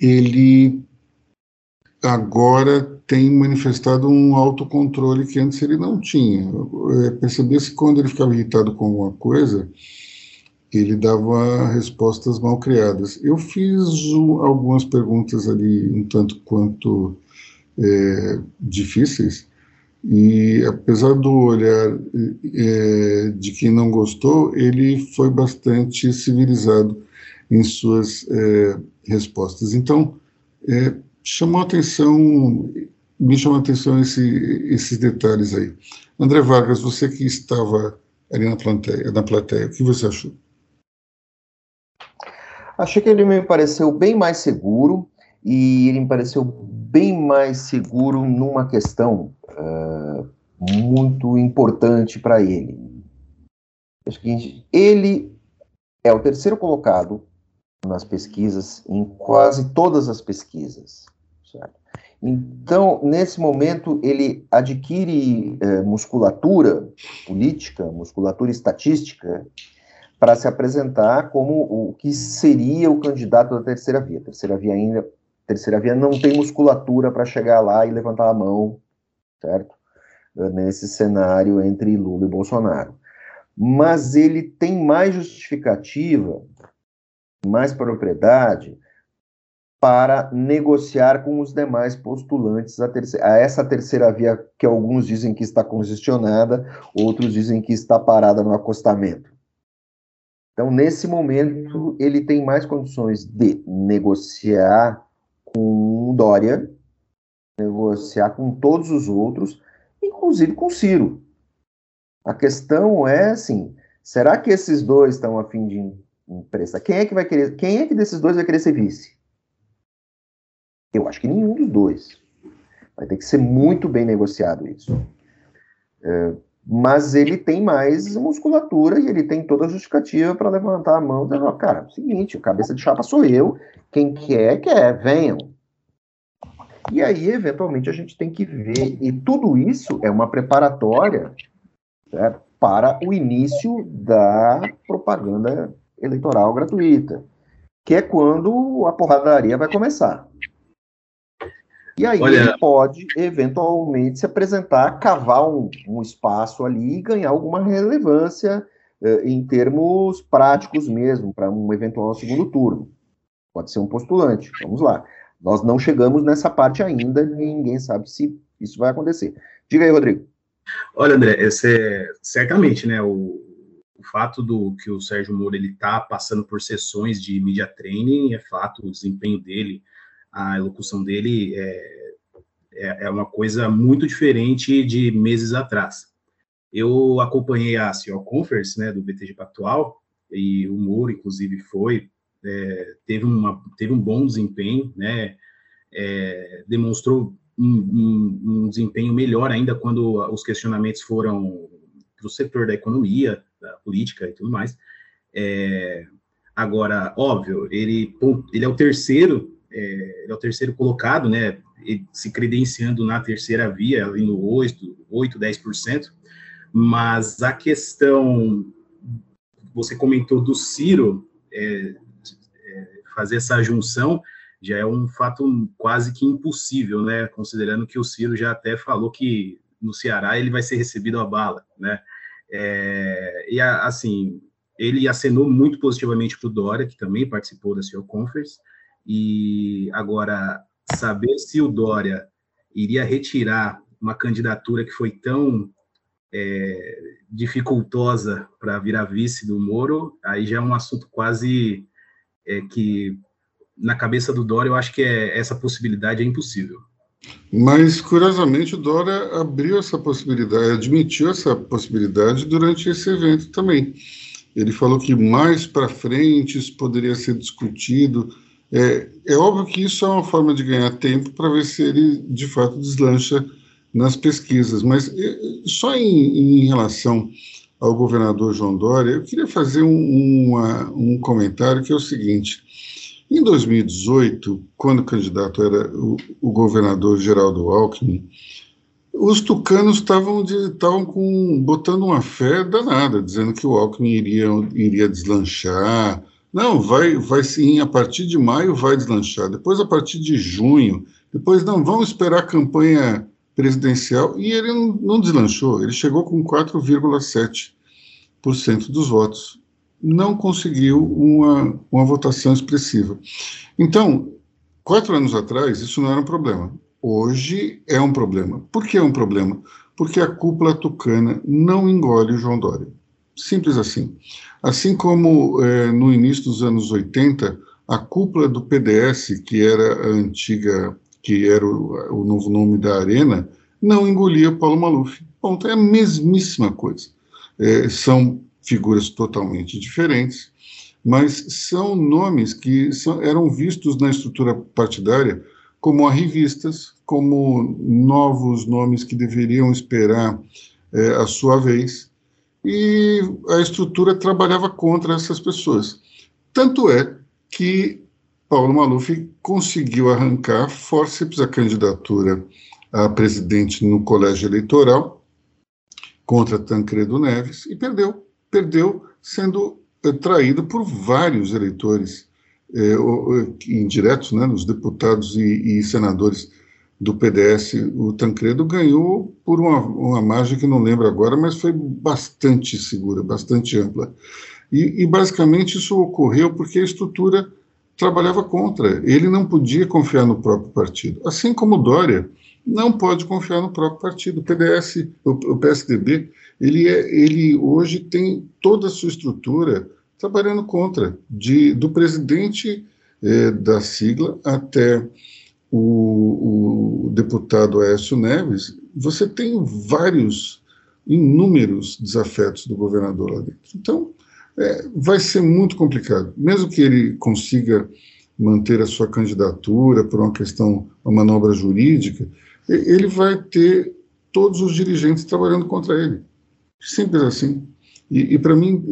ele agora tem manifestado um autocontrole que antes ele não tinha. É, percebia que quando ele ficava irritado com alguma coisa, ele dava respostas mal criadas. Eu fiz algumas perguntas ali, um tanto quanto é, difíceis, e apesar do olhar é, de quem não gostou, ele foi bastante civilizado em suas é, respostas. Então, é, chamou atenção, me chamou atenção esse, esses detalhes aí. André Vargas, você que estava ali na plateia, na plateia, o que você achou? Achei que ele me pareceu bem mais seguro e ele me pareceu bem mais seguro numa questão uh, muito importante para ele. Acho que ele é o terceiro colocado nas pesquisas, em quase todas as pesquisas. Certo? Então, nesse momento, ele adquire eh, musculatura política, musculatura estatística, para se apresentar como o que seria o candidato da terceira via. A terceira via ainda, terceira via não tem musculatura para chegar lá e levantar a mão, certo? Nesse cenário entre Lula e Bolsonaro. Mas ele tem mais justificativa, mais propriedade para negociar com os demais postulantes a, terceira, a, essa terceira via que alguns dizem que está congestionada, outros dizem que está parada no acostamento. Então, nesse momento, ele tem mais condições de negociar com Dória, negociar com todos os outros, inclusive com Ciro. A questão é assim: será que esses dois estão a fim de emprestar? Quem é que vai querer? Quem é que desses dois vai querer ser vice? Eu acho que nenhum dos dois. Vai ter que ser muito bem negociado isso. É, mas ele tem mais musculatura e ele tem toda a justificativa para levantar a mão e dizer, cara, é o seguinte, o cabeça de chapa sou eu, quem quer, quer, venham. E aí, eventualmente, a gente tem que ver, e tudo isso é uma preparatória certo? para o início da propaganda eleitoral gratuita, que é quando a porradaria vai começar. E aí Olha... ele pode, eventualmente, se apresentar, cavar um, um espaço ali e ganhar alguma relevância eh, em termos práticos mesmo, para um eventual segundo turno. Pode ser um postulante, vamos lá. Nós não chegamos nessa parte ainda, ninguém sabe se isso vai acontecer. Diga aí, Rodrigo. Olha, André, esse é, certamente, né, o, o fato do que o Sérgio Moro ele está passando por sessões de media training é fato, o desempenho dele a elocução dele é, é, é, uma coisa muito diferente de meses atrás. Eu acompanhei a CEO Conference, né, do BTG Pactual, e o Moro, inclusive, foi, é, teve, uma, teve um bom desempenho, né, é, demonstrou um, um, um, desempenho melhor ainda quando os questionamentos foram para o setor da economia, da política e tudo mais. É, agora, óbvio, ele, ele é o terceiro é, é o terceiro colocado, né, se credenciando na terceira via, ali no 8, 8 10%, mas a questão, você comentou do Ciro, é, é, fazer essa junção já é um fato quase que impossível, né, considerando que o Ciro já até falou que no Ceará ele vai ser recebido a bala, né, é, e assim, ele acenou muito positivamente para o Dória, que também participou da CEO Conference, e agora, saber se o Dória iria retirar uma candidatura que foi tão é, dificultosa para virar vice do Moro, aí já é um assunto quase é, que, na cabeça do Dória, eu acho que é, essa possibilidade é impossível. Mas, curiosamente, o Dória abriu essa possibilidade, admitiu essa possibilidade durante esse evento também. Ele falou que mais para frente isso poderia ser discutido é, é óbvio que isso é uma forma de ganhar tempo para ver se ele de fato deslancha nas pesquisas, mas é, só em, em relação ao governador João Dória, eu queria fazer um, uma, um comentário que é o seguinte. Em 2018, quando o candidato era o, o governador Geraldo Alckmin, os tucanos estavam com botando uma fé danada, dizendo que o Alckmin iria iria deslanchar, não, vai, vai sim, a partir de maio vai deslanchar, depois a partir de junho, depois não, vamos esperar a campanha presidencial, e ele não, não deslanchou, ele chegou com 4,7% dos votos. Não conseguiu uma, uma votação expressiva. Então, quatro anos atrás, isso não era um problema. Hoje é um problema. Por que é um problema? Porque a cúpula tucana não engole o João Dória. Simples assim. Assim como é, no início dos anos 80, a cúpula do PDS, que era a antiga que era o, o novo nome da Arena, não engolia Paulo Maluf. Ponto. É a mesmíssima coisa. É, são figuras totalmente diferentes, mas são nomes que são, eram vistos na estrutura partidária como arrivistas, como novos nomes que deveriam esperar é, a sua vez, e a estrutura trabalhava contra essas pessoas. Tanto é que Paulo Maluf conseguiu arrancar forceps a candidatura a presidente no colégio eleitoral contra Tancredo Neves e perdeu. Perdeu sendo é, traído por vários eleitores é, indiretos, né, os deputados e, e, senadores do PDS. O Tancredo ganhou por uma, uma margem que não lembro agora, mas foi bastante segura, bastante ampla. E, e basicamente isso ocorreu porque a estrutura trabalhava contra. Ele não podia confiar no próprio partido. Assim como Dória não pode confiar no próprio partido. O PDS, o, PSDB, ele, é, ele hoje tem toda a sua estrutura trabalhando contra, de, do presidente eh, da sigla até o, o, deputado Aécio Neves, você tem vários, inúmeros desafetos do governador lá dentro. Então, é, vai ser muito complicado. Mesmo que ele consiga manter a sua candidatura por uma questão, uma manobra jurídica, ele vai ter todos os dirigentes trabalhando contra ele. Simples assim. E, e para mim,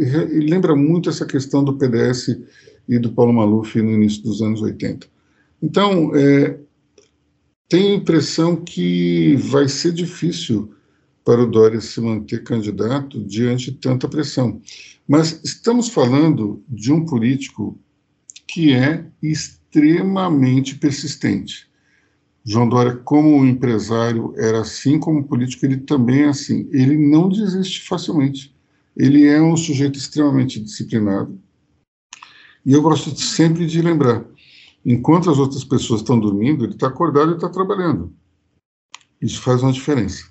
lembra muito essa questão do PDS e do Paulo Maluf no início dos anos 80. Então, é, tenho a impressão que vai ser difícil para o Dória se manter candidato diante de tanta pressão. Mas estamos falando de um político que é extremamente persistente. João Dória, como empresário, era assim, como político, ele também é assim. Ele não desiste facilmente. Ele é um sujeito extremamente disciplinado. E eu gosto sempre de lembrar: enquanto as outras pessoas estão dormindo, ele está acordado e está trabalhando. Isso faz uma diferença.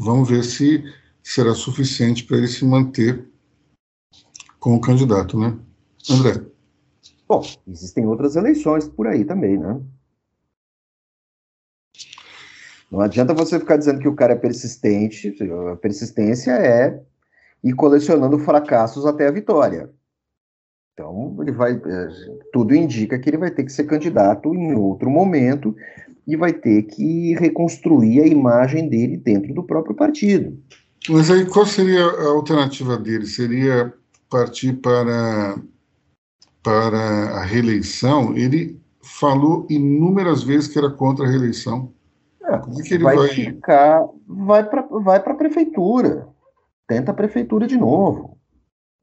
Vamos ver se será suficiente para ele se manter como candidato, né? André. Bom, existem outras eleições por aí também, né? Não adianta você ficar dizendo que o cara é persistente, a persistência é ir colecionando fracassos até a vitória. Então, ele vai, é, tudo indica que ele vai ter que ser candidato em outro momento e vai ter que reconstruir a imagem dele dentro do próprio partido. Mas aí qual seria a alternativa dele? Seria partir para, para a reeleição? Ele falou inúmeras vezes que era contra a reeleição. É, Como é que ele vai, vai... ficar, vai para vai a prefeitura, tenta a prefeitura de novo,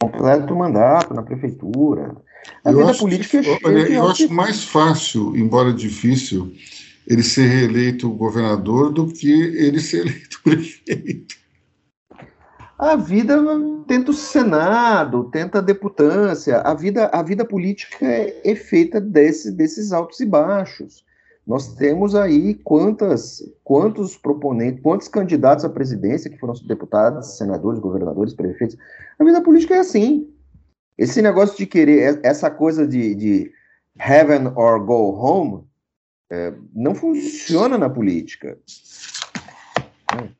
completa o mandato na prefeitura. A eu vida política é olha, Eu acho mais fácil, embora difícil, ele ser reeleito governador do que ele ser <laughs> eleito prefeito. A vida tenta o Senado, tenta a deputância, a vida, a vida política é, é feita desse, desses altos e baixos. Nós temos aí quantas, quantos proponentes, quantos candidatos à presidência que foram deputados, senadores, governadores, prefeitos. A vida política é assim. Esse negócio de querer, essa coisa de, de heaven or go home, é, não funciona na política.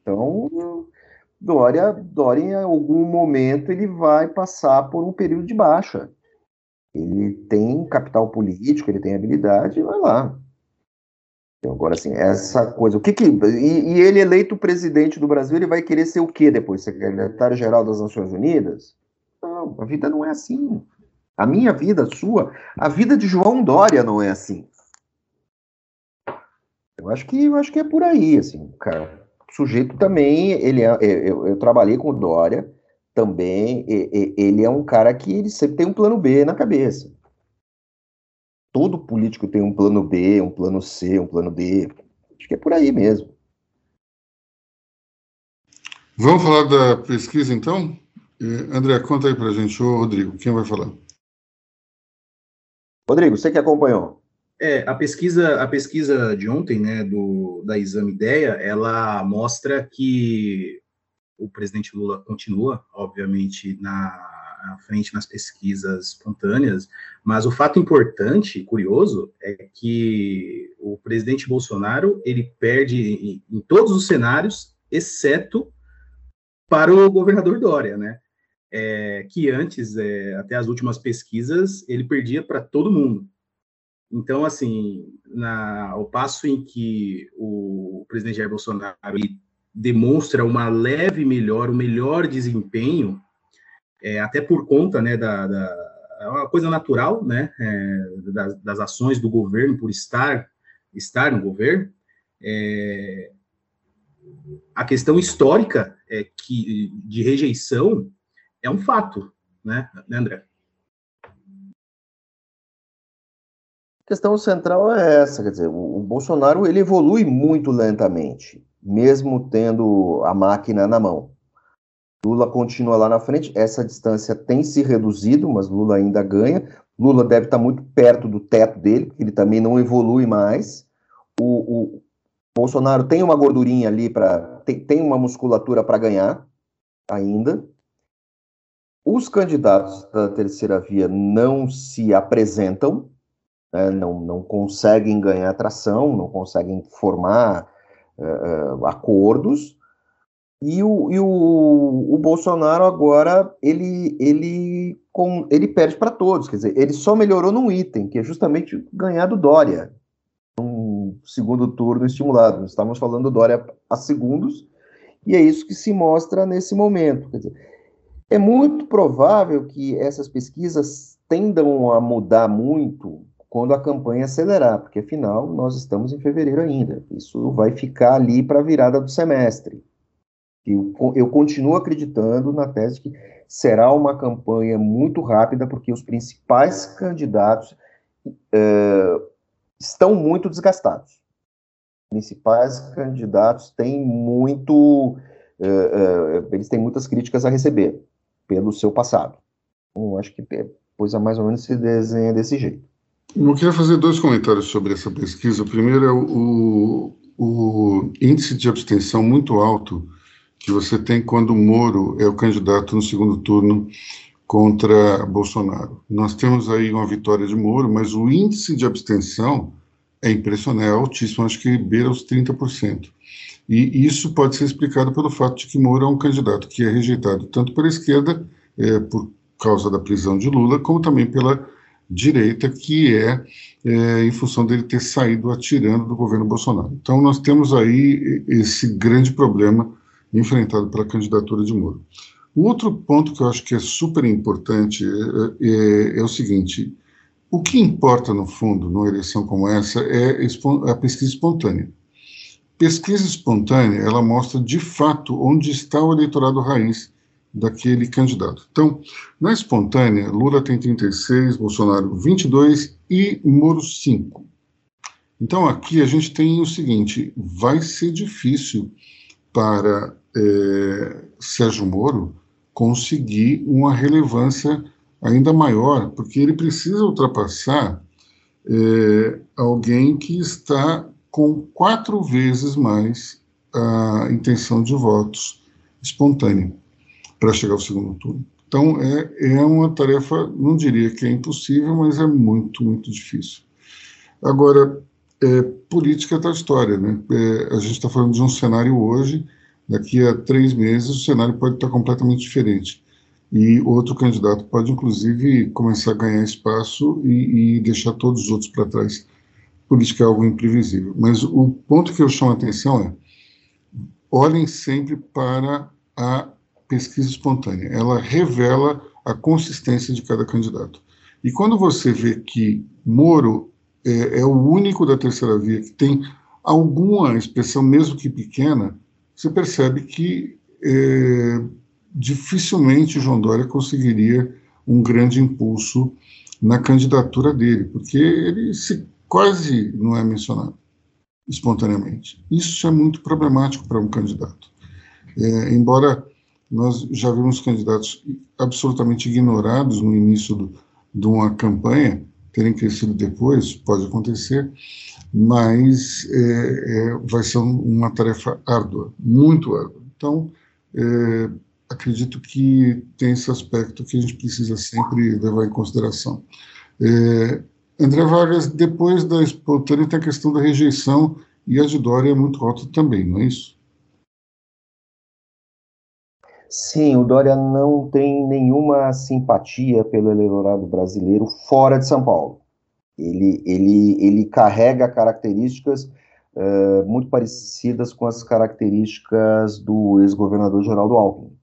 Então, Dória, Dória, em algum momento, ele vai passar por um período de baixa. Ele tem capital político, ele tem habilidade, vai lá. Então, agora, assim, essa coisa. O que que. E, e, ele eleito presidente do Brasil, ele vai querer ser o quê depois? Secretário-geral das Nações Unidas? Não, a vida não é assim. A minha vida, a sua, a vida de João Dória não é assim. Eu acho que, eu acho que é por aí, assim, cara. O sujeito também, ele é, é eu, eu trabalhei com o Dória, também, ele é um cara que ele sempre tem um plano B na cabeça todo político tem um plano B, um plano C, um plano D. Acho que é por aí mesmo. Vamos falar da pesquisa, então? André, conta aí para a gente. Ô, Rodrigo, quem vai falar? Rodrigo, você que acompanhou. É, a pesquisa, a pesquisa de ontem, né, do, da Exame Ideia, ela mostra que o presidente Lula continua, obviamente, na à frente nas pesquisas espontâneas, mas o fato importante, curioso, é que o presidente Bolsonaro ele perde em, em todos os cenários, exceto para o governador Dória, né? É, que antes, é, até as últimas pesquisas, ele perdia para todo mundo. Então, assim, na, ao passo em que o presidente Jair Bolsonaro demonstra uma leve melhor, um melhor desempenho, é, até por conta né, da, da é uma coisa natural, né, é, das, das, ações do governo por estar estar no governo. É, a questão histórica é que de rejeição é um fato, né, né André? A questão central é essa, quer dizer, o, o Bolsonaro ele evolui muito lentamente mesmo tendo a máquina na mão. Lula continua lá na frente, essa distância tem se reduzido, mas Lula ainda ganha. Lula deve estar muito perto do teto dele, porque ele também não evolui mais. O, o Bolsonaro tem uma gordurinha ali para. Tem, tem uma musculatura para ganhar ainda. Os candidatos da terceira via não se apresentam, né, não, não conseguem ganhar atração, não conseguem formar uh, acordos, e o, e o, o Bolsonaro agora ele, ele, com, ele perde para todos, quer dizer, ele só melhorou num item, que é justamente ganhar do Dória, um segundo turno estimulado. Nós estávamos falando do Dória a segundos, e é isso que se mostra nesse momento. Quer dizer, é muito provável que essas pesquisas tendam a mudar muito quando a campanha acelerar, porque afinal nós estamos em fevereiro ainda. Isso vai ficar ali para a virada do semestre. Eu, continuo acreditando na tese que será uma campanha muito rápida, porque os principais candidatos uh, estão muito desgastados. Os principais candidatos têm muito. Uh, uh, eles têm muitas críticas a receber pelo seu passado. Então, acho que a coisa mais ou menos se desenha desse jeito. Eu queria fazer dois comentários sobre essa pesquisa. O primeiro é o, o índice de abstenção muito alto que você tem quando Moro é o candidato no segundo turno contra Bolsonaro. Nós temos aí uma vitória de Moro, mas o índice de abstenção é impressionante, é altíssimo, acho que beira os 30%. E isso pode ser explicado pelo fato de que Moro é um candidato que é rejeitado tanto pela esquerda, é, por causa da prisão de Lula, como também pela direita, que é, é, em função dele ter saído atirando do governo Bolsonaro. Então, nós temos aí esse grande problema enfrentado pela candidatura de Moro. O outro ponto que eu acho que é super importante é, é, é o seguinte: o que importa, no fundo, numa eleição como essa, é a pesquisa espontânea. Pesquisa espontânea, ela mostra de fato onde está o eleitorado raiz daquele candidato. Então, na espontânea, Lula tem 36, Bolsonaro 22 e Moro 5. Então, aqui a gente tem o seguinte: vai ser difícil para é, Sérgio Moro conseguir uma relevância ainda maior, porque ele precisa ultrapassar é, alguém que está com quatro vezes mais a intenção de votos espontânea para chegar ao segundo turno. Então, é, é uma tarefa, não diria que é impossível, mas é muito, muito difícil. Agora, é, política é tal história, né? É, a gente está falando de um cenário hoje, daqui a três meses o cenário pode estar completamente diferente. E outro candidato pode, inclusive, começar a ganhar espaço e, e deixar todos os outros para trás. Política é algo imprevisível. Mas o ponto que eu chamo a atenção é: olhem sempre para a pesquisa espontânea. Ela revela a consistência de cada candidato. E quando você vê que Moro é, é o único da terceira via que tem alguma expressão, mesmo que pequena, você percebe que é, dificilmente João Dória conseguiria um grande impulso na candidatura dele, porque ele se, quase não é mencionado espontaneamente. Isso é muito problemático para um candidato. É, embora nós já vimos candidatos absolutamente ignorados no início do, de uma campanha, terem crescido depois, pode acontecer, mas é, é, vai ser uma tarefa árdua, muito árdua. Então, é, acredito que tem esse aspecto que a gente precisa sempre levar em consideração. É, André Vargas, depois da espontânea tem a questão da rejeição e a de Dória é muito alta também, não é isso? Sim, o Dória não tem nenhuma simpatia pelo eleitorado brasileiro fora de São Paulo. Ele, ele, ele carrega características uh, muito parecidas com as características do ex-governador Geraldo Alckmin.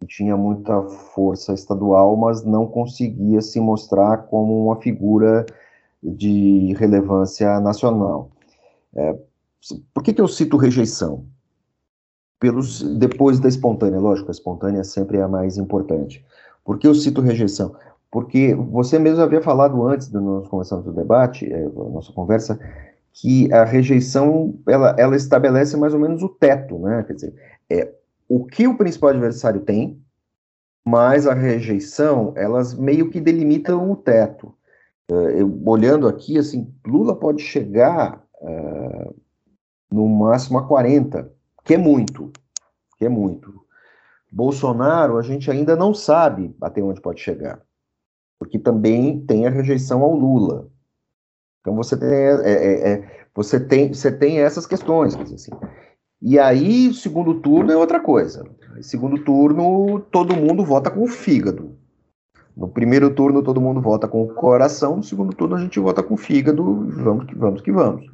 Que tinha muita força estadual, mas não conseguia se mostrar como uma figura de relevância nacional. É, por que, que eu cito rejeição? Pelos, depois da espontânea, lógico, a espontânea sempre é a mais importante. Por que eu cito rejeição? Porque você mesmo havia falado antes de nós começarmos o debate, é, nossa conversa, que a rejeição ela, ela estabelece mais ou menos o teto, né? Quer dizer, é o que o principal adversário tem, mas a rejeição, elas meio que delimitam o teto. Uh, eu, olhando aqui, assim, Lula pode chegar uh, no máximo a 40, que é muito, que é muito. Bolsonaro, a gente ainda não sabe até onde pode chegar porque também tem a rejeição ao Lula. Então você tem, é, é, é, você tem, você tem essas questões, assim. E aí, segundo turno é outra coisa. Segundo turno, todo mundo vota com o fígado. No primeiro turno, todo mundo vota com o coração. No segundo turno, a gente vota com o fígado. Vamos que vamos que vamos.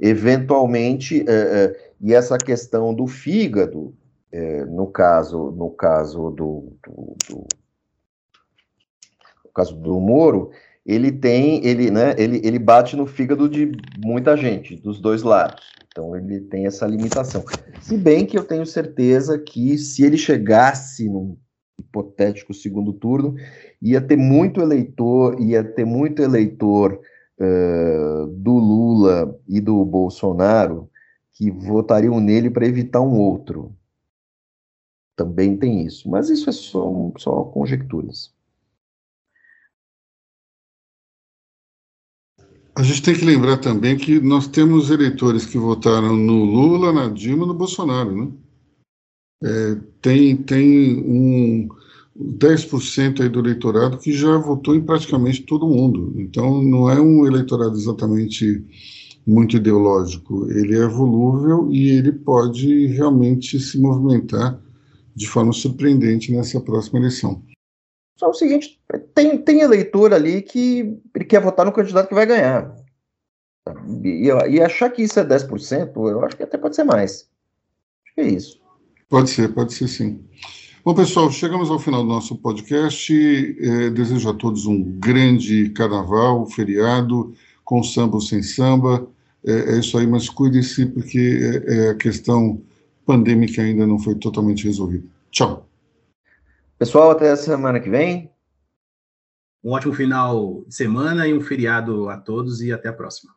Eventualmente, é, é, e essa questão do fígado, é, no caso, no caso do, do, do no caso do Moro, ele tem, ele, né, ele, ele bate no fígado de muita gente, dos dois lados. Então ele tem essa limitação. Se bem que eu tenho certeza que se ele chegasse num hipotético segundo turno, ia ter muito eleitor, ia ter muito eleitor uh, do Lula e do Bolsonaro que votariam nele para evitar um outro. Também tem isso, mas isso é só, só conjecturas. A gente tem que lembrar também que nós temos eleitores que votaram no Lula, na Dilma, no Bolsonaro, né? É, tem tem um 10% aí do eleitorado que já votou em praticamente todo mundo. Então, não é um eleitorado exatamente muito ideológico. Ele é volúvel e ele pode realmente se movimentar de forma surpreendente nessa próxima eleição. Só o seguinte, tem, tem eleitor ali que quer votar no candidato que vai ganhar. E, e achar que isso é 10%, eu acho que até pode ser mais. Acho que é isso. Pode ser, pode ser sim. Bom, pessoal, chegamos ao final do nosso podcast. É, desejo a todos um grande carnaval, feriado, com samba ou sem samba. É, é isso aí, mas cuide-se, porque é, é, a questão pandêmica ainda não foi totalmente resolvida. Tchau. Pessoal, até a semana que vem. Um ótimo final de semana e um feriado a todos e até a próxima.